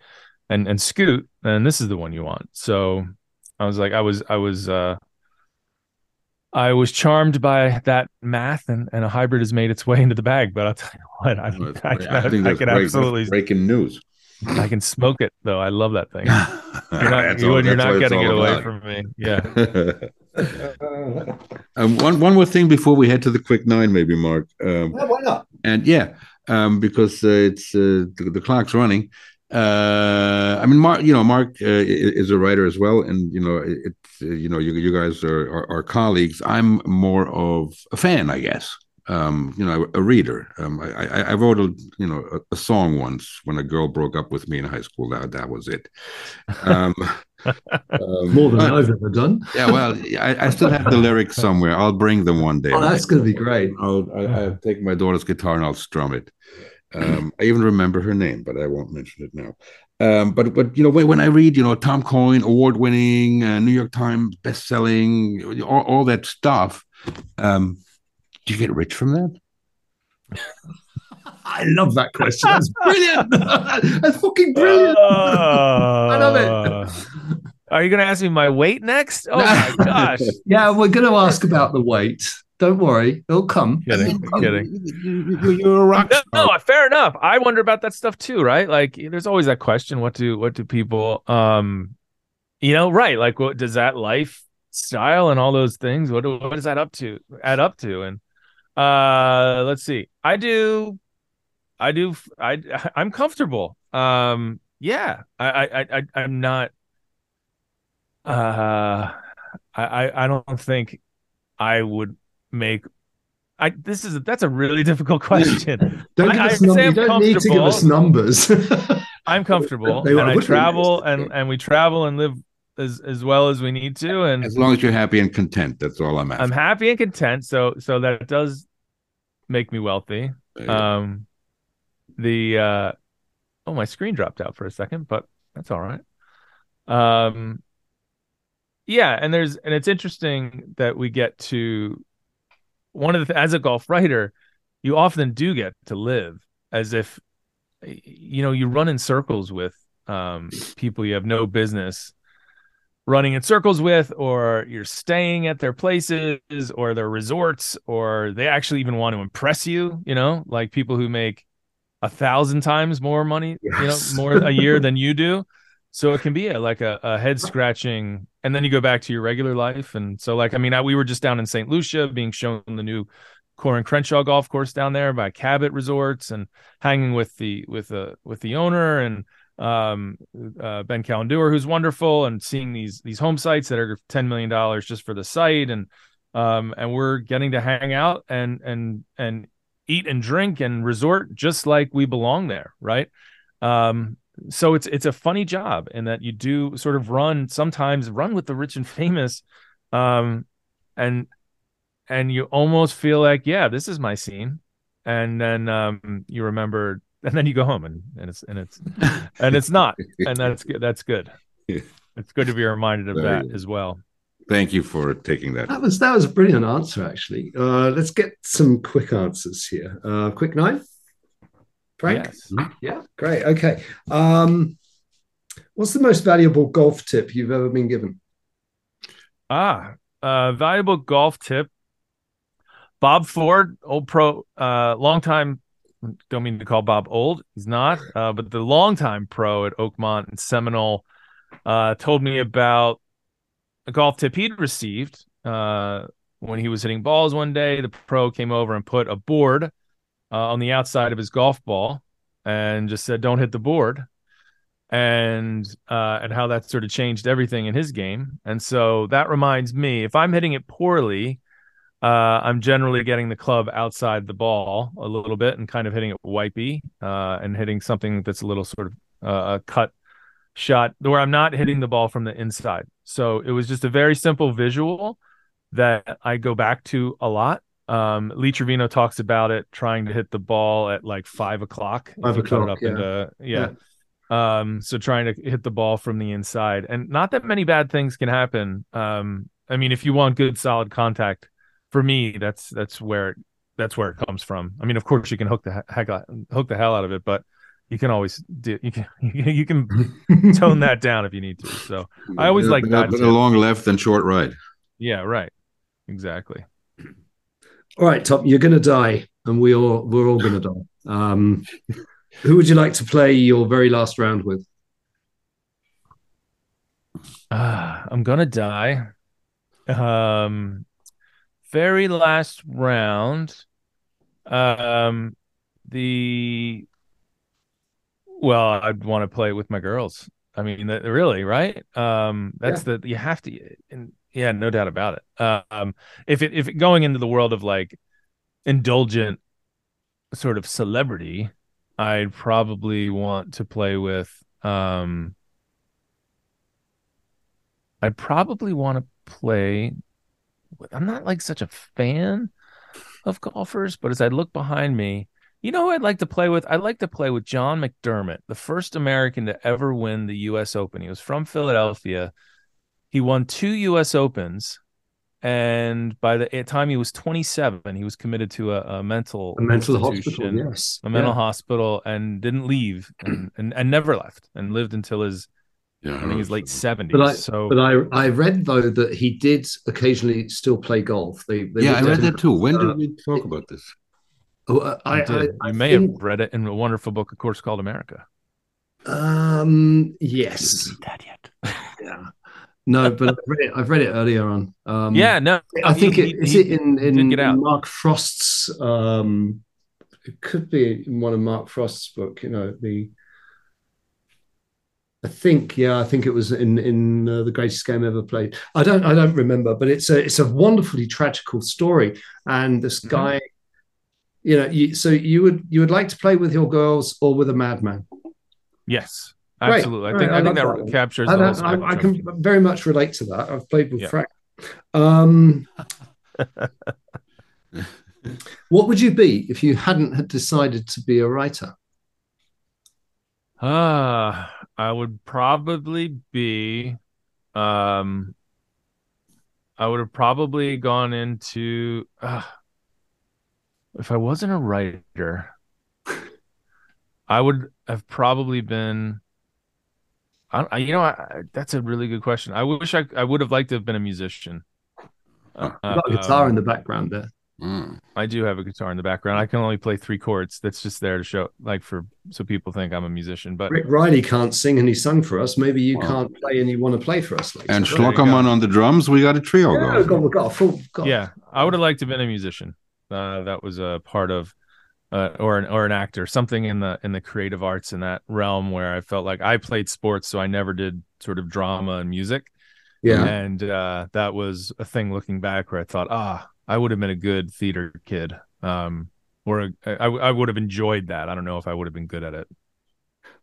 and and scoot then this is the one you want so i was like i was i was uh I was charmed by that math, and, and a hybrid has made its way into the bag. But I'll tell you what, I, I, can, I think I can absolutely, breaking news. I can smoke it though. I love that thing. You're not, you, all- you're not getting it away about. from me. Yeah. um, one one more thing before we head to the quick nine, maybe Mark. Um, why not? and yeah, um, because uh, it's uh, the, the clock's running. Uh, I mean, Mark, you know, Mark uh, is a writer as well, and you know, it- it's uh, you know, you you guys are, are are colleagues. I'm more of a fan, I guess. Um, you know, a reader. Um, I, I, I wrote a you know a, a song once when a girl broke up with me in high school. That that was it. Um, um, More than but- I've ever done. yeah, well, I, I still have the lyrics somewhere. I'll bring them one day. Oh, that's going to be great. I'll, I, I'll take my daughter's guitar and I'll strum it. Um, I even remember her name, but I won't mention it now. Um, but but you know when, when I read you know Tom Coyne award winning uh, New York Times best selling all, all that stuff, um, do you get rich from that? I love that question. That's brilliant. That's fucking brilliant. I love Uh, it. Are you going to ask me my weight next? Oh my gosh. Yeah, we're going to ask about the weight. Don't worry, it'll come. kidding. kidding. You, you, you're a rock No, star. no, fair enough. I wonder about that stuff too, right? Like there's always that question, what do what do people um you know, right, like what does that lifestyle and all those things, what do, what is that up to add up to? And uh let's see. I do I do I I'm comfortable. Um yeah. I I I I'm not uh I I I don't think I would make I this is that's a really difficult question. Don't I- us I num- say you I'm don't need to give us numbers. I'm comfortable and I travel and and we travel and live as as well as we need to and As long as you're happy and content, that's all I'm asking. I'm happy and content so so that does make me wealthy. There you go. Um the uh oh my screen dropped out for a second but that's all right. Um yeah and there's and it's interesting that we get to one of the as a golf writer you often do get to live as if you know you run in circles with um people you have no business running in circles with or you're staying at their places or their resorts or they actually even want to impress you you know? Like people who make a thousand times more money Yes. you know more a year than you do. So it can be a, like a, a head scratching and then you go back to your regular life. And so like i mean I, we were just down in st lucia being shown the new Coore Crenshaw golf course down there by Cabot Resorts and hanging with the with the with the owner. And um uh, Ben Cowan-Dewar who's wonderful and seeing these these home sites that are 10 million dollars just for the site and um and we're getting to hang out and and and eat and drink and resort just like we belong there right? Um so it's it's a funny job in that you do sort of run sometimes run with the rich and famous um and and you almost feel like yeah this is my scene. And then um you remember and then you go home and, and it's and it's and it's not and that's good that's good it's good to be reminded of that as well Thank you for taking that. That was that was a brilliant answer, actually. Uh, let's get some quick answers here. Uh, quick nine, Frank. yes Yeah, great. Okay. Um, what's the most valuable golf tip you've ever been given? ah uh valuable golf tip bob ford old pro uh long time don't mean to call bob old. He's not uh but the longtime pro at oakmont and seminole uh told me about a golf tip he'd received uh when he was hitting balls one day. The pro came over and put a board uh, on the outside of his golf ball and just said don't hit the board. And uh and how that sort of changed everything in his game. And so that reminds me if i'm hitting it poorly uh i'm generally getting the club outside the ball a little bit and kind of hitting it wipey uh and hitting something that's a little sort of uh, a cut shot where i'm not hitting the ball from the inside. So it was just a very simple visual that i go back to a lot. Um lee trevino talks about it trying to hit the ball at like five o'clock Five you cut it o'clock, up yeah. into yeah. Um so trying to hit the ball from the inside. And not that many bad things can happen. Um i mean if you want good solid contact for me that's that's where it, that's where it comes from i mean of course you can hook the heck out- hook the hell out of it but you can always do you can you can tone that down if you need to so I always like that But a long left and short right. yeah right exactly All right, Top, you're going to die, and we all we're all going to die. Um, who would you like to play your very last round with? Ah, i'm gonna die um very last round um the well i'd want to play with my girls. I mean that really right? Um that's the you have to and yeah no doubt about it. Um if it if it going into the world of like indulgent sort of celebrity i'd probably want to play with um i'd probably want to play i'm not like such a fan of golfers but as i look behind me you know who I'd like to play with? I'd like to play with John McDermott, the first American to ever win the US Open. He was from Philadelphia. He won two US Opens. And by the time he was 27, he was committed to a, a mental A mental hospital, yes. a mental Yeah. hospital, and didn't leave and, and, and never left and lived until his, Yeah, I think he's late 70s. But I, so but I, I read though that he did occasionally still play golf. They, they yeah, I read that too. When uh, did we talk about this? Oh, uh, I, you, did. I, you I may think, have read it in a wonderful book, of course, called America. Um, yes. That yet? Yeah. No, but I've read it, I've read it earlier on. Um, yeah, no. I think he- it is he- it in, he did in, get in Mark Frost's. Um, it could be in one of Mark Frost's book. You know the. I think yeah, I think it was in in uh, the greatest game ever played. I don't I don't remember, but it's a it's a wonderfully tragical story. And this Mhm. guy, you know, you, so you would you would like to play with your girls or with a madman? Yes, absolutely. I think right, I think that, that captures I, I, I can very much relate to that. I've played with Yeah. Frank. Um, what would you be if you hadn't had decided to be a writer? Ah, I would probably be um I would have probably gone into uh, if I wasn't a writer, I would have probably been I, you know, I, that's a really good question. I wish I I would have liked to have been a musician. Uh, got a guitar um, in the background there. Mm. I do have a guitar in the background. I can only play three chords. That's just there to show, like, for so people think I'm a musician. But Rick Reilly can't sing and he sung for us. Maybe you can't play and you want to play for us. Later. And Schlockerman on the drums. We got a trio yeah, going. Got, we got a full. Got yeah, I would have liked to have been a musician. Uh, that was a part of, uh, or an or an actor, something in the in the creative arts in that realm where I felt like I played sports, so I never did sort of drama and music. Yeah, and uh, that was a thing looking back where I thought, ah, I would have been a good theater kid. Um, or a, I, I would have enjoyed that. I don't know if I would have been good at it.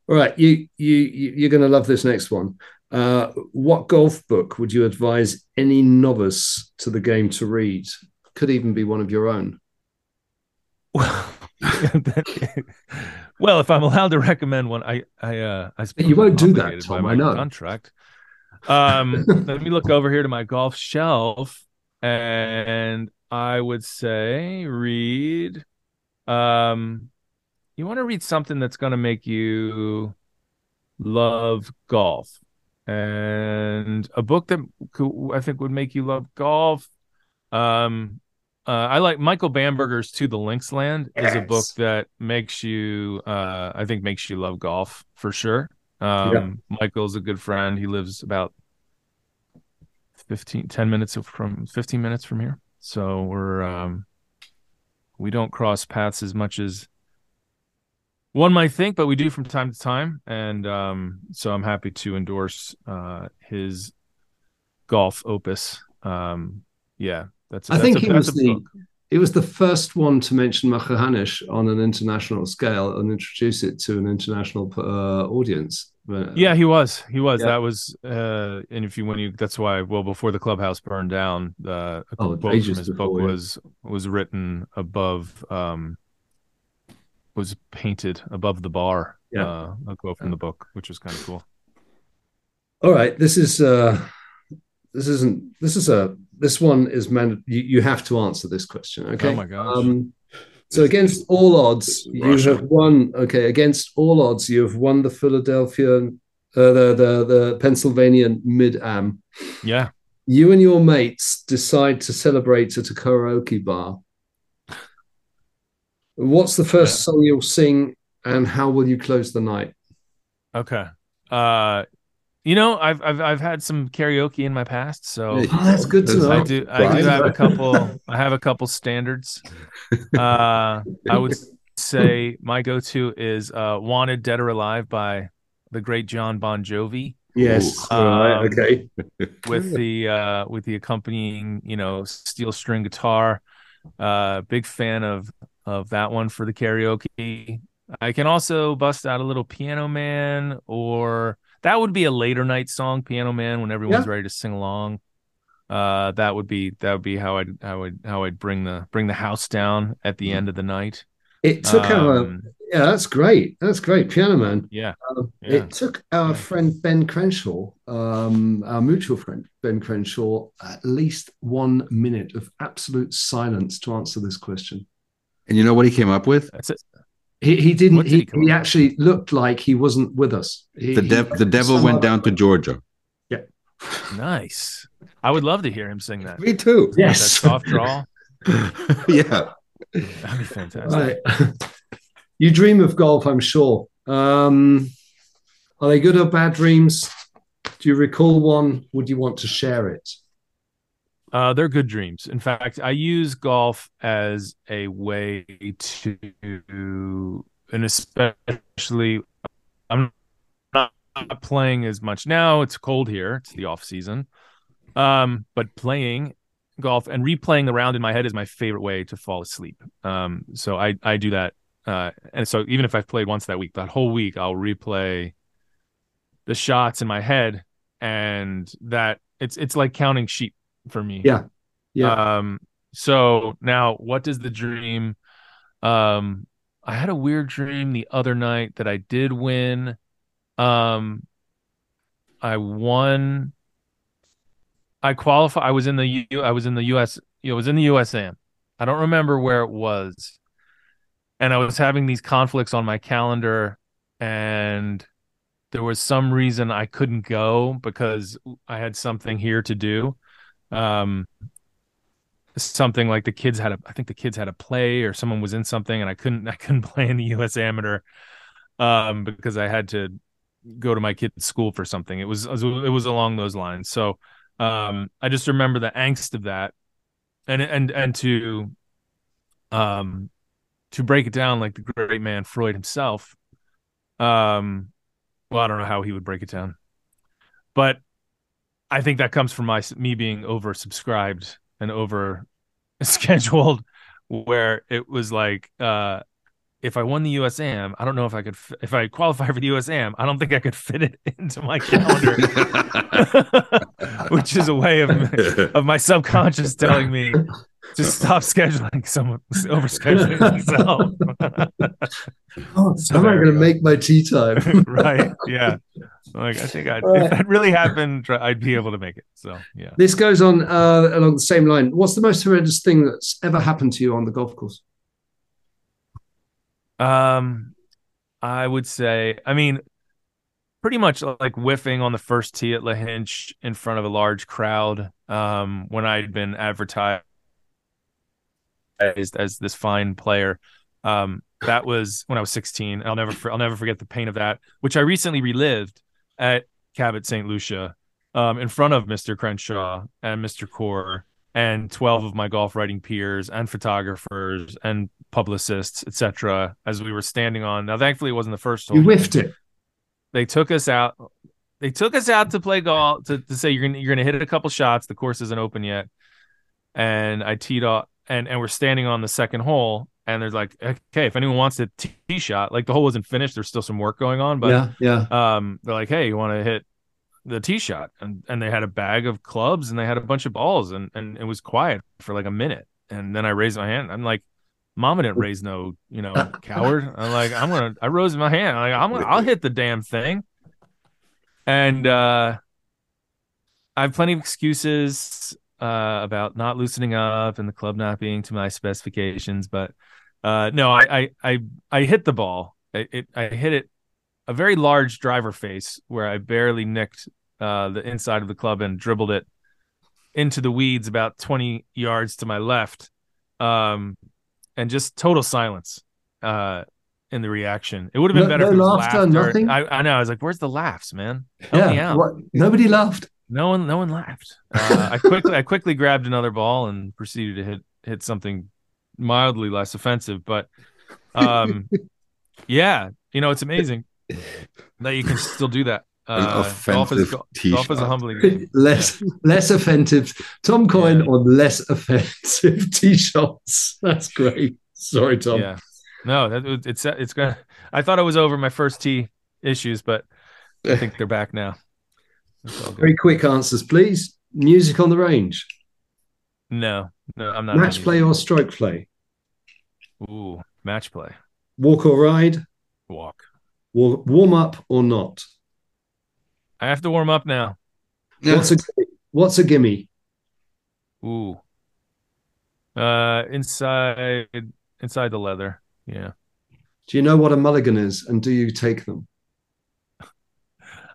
All right, you you you're going to love this next one. Uh, what golf book would you advise any novice to the game to read? Could even be one of your own. well, if I'm allowed to recommend one, I I uh I you won't do that, Tom. I know contract. Um, let me look over here to my golf shelf and I would say read um you want to read something that's going to make you love golf and a book that I think would make you love golf um uh, I like Michael Bamberger's "To the Linksland" yes. is a book that makes you, uh, I think, makes you love golf for sure. Um, yeah. Michael's a good friend. He lives about 15 10 minutes from 15 minutes from here. So we're um we don't cross paths as much as one might think but we do from time to time. And um so i'm happy to endorse uh his golf opus. Um yeah that's i think a, he was the book. It was the first one to mention Machrihanish on an international scale and introduce it to an international uh, audience yeah, he was. He was. Yeah. That was. Uh, and if you when you that's why well before the clubhouse burned down, uh, a oh, quote from his before, book yeah. was was written above. Um, was painted above the bar. Yeah, uh, a quote from the book, which was kind of cool. All right, this is uh, this isn't this is a this one is meant you, you have to answer this question. Okay. Oh my gosh. Um, so against all odds, you have won. Okay, against all odds, you have won the Philadelphia, uh, the the the Pennsylvania Mid Am. Yeah. You and your mates decide to celebrate at a karaoke bar. What's the first yeah. song you'll sing, and how will you close the night? Okay. Uh, you know, I've I've I've had some karaoke in my past, so oh, that's good to know. I do I do have a couple. I have a couple standards. Uh, I would say my go-to is uh, "Wanted Dead or Alive" by the great John Bon Jovi. Yes, um, right, okay. with the uh, with the accompanying, you know, steel string guitar. Uh, big fan of of that one for the karaoke. I can also bust out a little Piano Man or that would be a later night song, Piano Man, when everyone's yeah. ready to sing along. Uh, that would be that would be how I'd how I'd how I'd bring the bring the house down at the mm. end of the night. It took um, our yeah, that's great. That's great, Piano Man. Yeah, uh, yeah. It took our friend Ben Crenshaw, um, our mutual friend Ben Crenshaw, at least one minute of absolute silence to answer this question. And you know what he came up with? That's it. He, he didn't. He, he, he actually looked like he wasn't with us. He, the dev, the devil went down to Georgia. Yeah. Nice. I would love to hear him sing that. Me too. Yes. That soft draw. yeah. That'd be fantastic. Right. You dream of golf, I'm sure. Um, are they good or bad dreams? Do you recall one? Would you want to share it? Uh, they're good dreams. In fact, I use golf as a way to, and especially, I'm not playing as much now. It's cold here. It's the off season. Um, but playing golf and replaying the round in my head is my favorite way to fall asleep. Um, so I I do that. Uh, and so even if I've played once that week, that whole week I'll replay the shots in my head, and that it's it's like counting sheep for me. Yeah. Yeah. Um, so now what does the dream um I had a weird dream the other night that I did win. Um I won I qualify I was in the U I was in the US it was in the USAM. I don't remember where it was. And I was having these conflicts on my calendar and there was some reason I couldn't go because I had something here to do. Um, something like the kids had a, I think the kids had a play or someone was in something and I couldn't, I couldn't play in the U.S. Amateur um, because I had to go to my kid's school for something. It was, it was along those lines. So um, I just remember the angst of that, and and and to, um, to break it down like the great man Freud himself. Um, well, I don't know how he would break it down, but I think that comes from my me being oversubscribed and over scheduled, where it was like, uh, if I won the USAM, I don't know if I could. If I qualify for the USAM, I don't think I could fit it into my calendar, which is a way of of my subconscious telling me to stop scheduling someone over scheduling myself. oh, so am I going to make my tee time? right? Yeah. Like I think I'd, right. if that really happened, I'd be able to make it. So yeah. This goes on uh, along the same line. What's the most horrendous thing that's ever happened to you on the golf course? Um, I would say, I mean, pretty much like whiffing on the first tee at Lahinch in front of a large crowd. Um, when I'd been advertised as, as this fine player. Um, that was when I was 16. I'll never I'll never forget the pain of that, which I recently relived at Cabot St. Lucia um, in front of Mr. Crenshaw and Mr. Coore and 12 of my golf writing peers and photographers and publicists, etc. As we were standing on. Now, thankfully, it wasn't the first. Hole. You whiffed it. They took us out. They took us out to play golf to, to say you're gonna you're gonna hit it a couple shots. The course isn't open yet, and I teed off and and we're standing on the second hole and there's like okay if anyone wants a tee shot like the hole wasn't finished there's still some work going on but yeah yeah. um they're like hey you want to hit the tee shot? And and they had a bag of clubs and they had a bunch of balls and and it was quiet for like a minute. And then I raised my hand I'm like mama didn't raise no you know coward. I'm like I'm gonna I rose my hand I'm like I'm gonna I'll hit the damn thing. And uh I have plenty of excuses uh, about not loosening up and the club not being to my specifications, but uh, no, I, I, I I hit the ball. I, it, I hit it a very large driver face where I barely nicked uh, the inside of the club and dribbled it into the weeds about 20 yards to my left. Um, and just total silence uh, in the reaction. It would have been no, better. No laughter, laughter, nothing. I, I, know. I was like, "Where's the laughs, man? Help yeah, what, nobody laughed. No one, no one laughed. Uh, I quickly, I quickly grabbed another ball and proceeded to hit hit something mildly less offensive. But, um, yeah, you know, it's amazing that you can still do that. Uh, golf is, golf is a humbling game. less less offensive. Tom Coyne yeah. on less offensive tee shots. That's great. Sorry, Tom. Yeah. No, that, it's it's gonna. I thought it was over my first tee issues, but I think they're back now. Very quick answers, please. Music on the range. No, no, I'm not. Match play or stroke play? Ooh, match play. Walk or ride? Walk. warm up or not? I have to warm up now. What's a what's a gimme? Ooh. Uh inside inside the leather. Yeah. Do you know what a mulligan is and do you take them?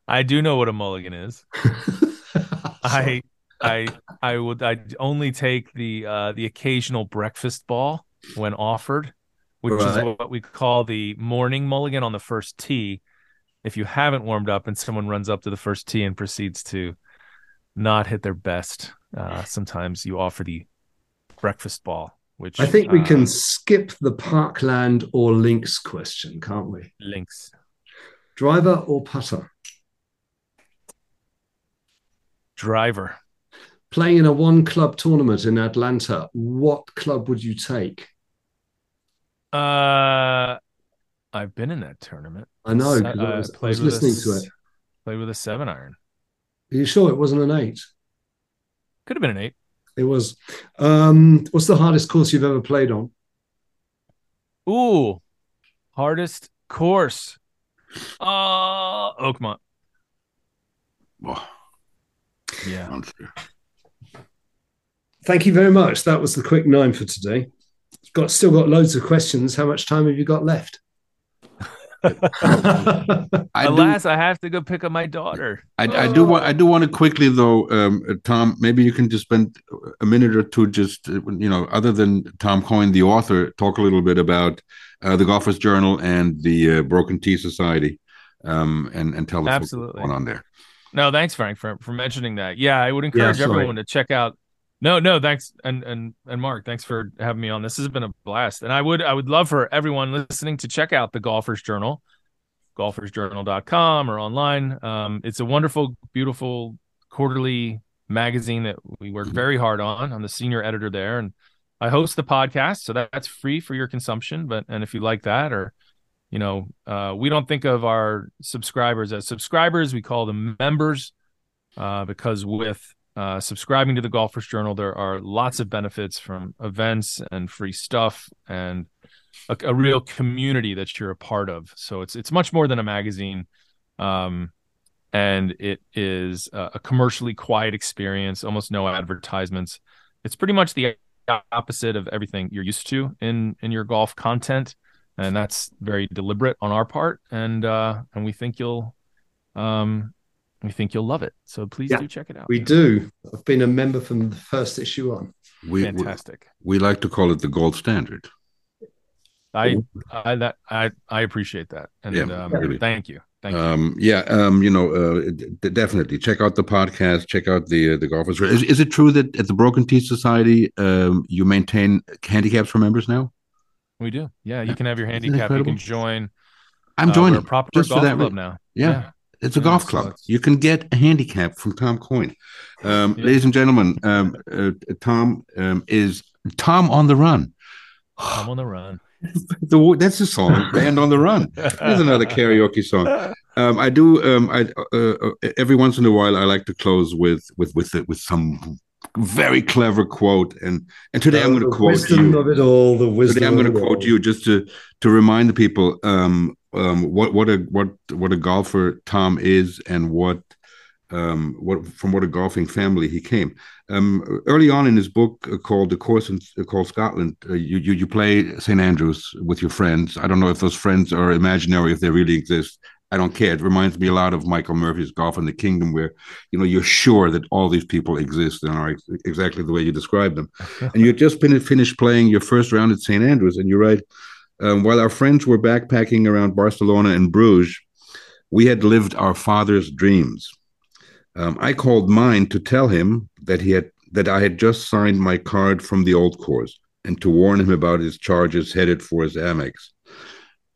I do know what a mulligan is. I I I would I only take the uh the occasional breakfast ball when offered, which right. is what we call the morning mulligan on the first tee. If you haven't warmed up and someone runs up to the first tee and proceeds to not hit their best, uh, sometimes you offer the breakfast ball. Which I think we uh, can skip the Parkland or links question, can't we? Links. Driver or putter? Driver. Playing in a one club tournament in Atlanta, what club would you take? Uh, I've been in that tournament. I know. Se- I was, I was listening a, to it. Played with a seven iron. Are you sure it wasn't an eight? Could have been an eight. It was. Um, what's the hardest course you've ever played on? Ooh, hardest course. Uh, Oakmont. Yeah. Answer. Thank you very much. That was the quick nine for today. Got still got loads of questions. How much time have you got left? I do, I have to go pick up my daughter. I, I do want I do want to quickly though, um, Tom. Maybe you can just spend a minute or two, just uh, you know, other than Tom Coyne, the author, talk a little bit about uh, the Golfers Journal and the uh, Broken Tee Society, um, and and tell us Absolutely. what's going on there. No, thanks, Frank, for for mentioning that. Yeah, I would encourage sorry. everyone to check out. No, no, thanks, and and and Mark, thanks for having me on. This has been a blast, and I would I would love for everyone listening to check out the Golfers Journal, golfersjournal.com or online. Um, it's a wonderful, beautiful quarterly magazine that we work very hard on. I'm the senior editor there, and I host the podcast, so that, that's free for your consumption. But and if you like that, or you know, uh, we don't think of our subscribers as subscribers; we call them members, uh, because with uh, subscribing to the Golfers Journal, there are lots of benefits from events and free stuff and a, a real community that you're a part of. So it's it's much more than a magazine, um, and it is a, a commercially quiet experience. Almost no advertisements. It's pretty much the opposite of everything you're used to in in your golf content, and that's very deliberate on our part. And uh, and we think you'll um, we think you'll love it. So please Yeah, do check it out. We do. I've been a member from the first issue on. We, we Fantastic. we like to call it the gold standard. I I that I I appreciate that, and Yeah, um, really. thank you, thank you. Um, yeah, um, you know, uh, d- definitely check out the podcast. Check out the uh, the golfers. Is, is it true that at the Broken Tee Society um, you maintain handicaps for members now? We do, yeah. You yeah. can have your handicap. You can join. I'm uh, joining a proper just for golf that club reason. now. Yeah. It's a Yeah, golf club. You can get a handicap from Tom Coyne. Um, Yeah. Ladies and gentlemen, um, uh, Tom um, is Tom on the Run. I'm on the run. The- that's a song, Band on the Run. There's another karaoke song. Um, I do. Um, I uh, uh, every once in a while I like to close with with with with some very clever quote, and and today I'm going to quote wisdom you. of it all. The wisdom. Today I'm going to quote all. you just to to remind the people um, um, what what a what what a golfer Tom is and what um, what from what a golfing family he came. Um, early on in his book uh, called "The Course in uh, called Scotland," uh, you, you you play St Andrews with your friends. I don't know if those friends are imaginary, if they really exist. I don't care. It reminds me a lot of Michael Murphy's Golf in the Kingdom, where you know you're sure that all these people exist and are ex- exactly the way you describe them. and you just been finished playing your first round at St Andrews, and you write, um, while our friends were backpacking around Barcelona and Bruges, we had lived our father's dreams. Um, I called mine to tell him that he had that I had just signed my card from the old course and to warn him about his charges headed for his Amex.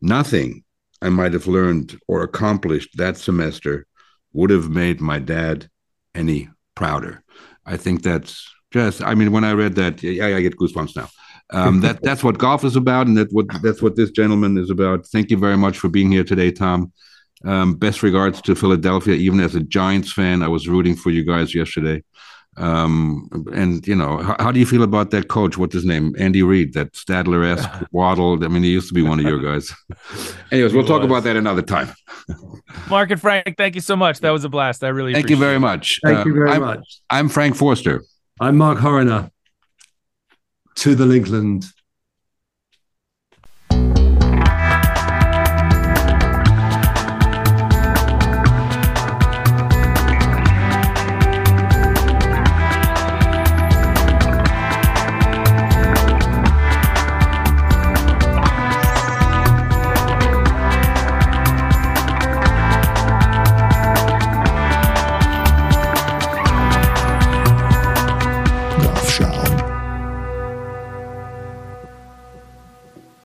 Nothing I might have learned or accomplished that semester would have made my dad any prouder. I think that's just. I mean, when I read that, yeah, I get goosebumps now. Um, that that's what golf is about, and that what that's what this gentleman is about. Thank you very much for being here today, Tom. Um, best regards to Philadelphia. Even as a Giants fan, I was rooting for you guys yesterday. Um, and you know, how, how do you feel about that coach? What's his name? Andy Reid, that Stadler esque Waddle. I mean, he used to be one of your guys. Anyways, we'll He talk about that another time. Mark and Frank, thank you so much. That was a blast. I really Thank you appreciate very it. much. Thank Uh, you very I'm, much. I'm Frank Forster. I'm Mark Horner. To the Linksland.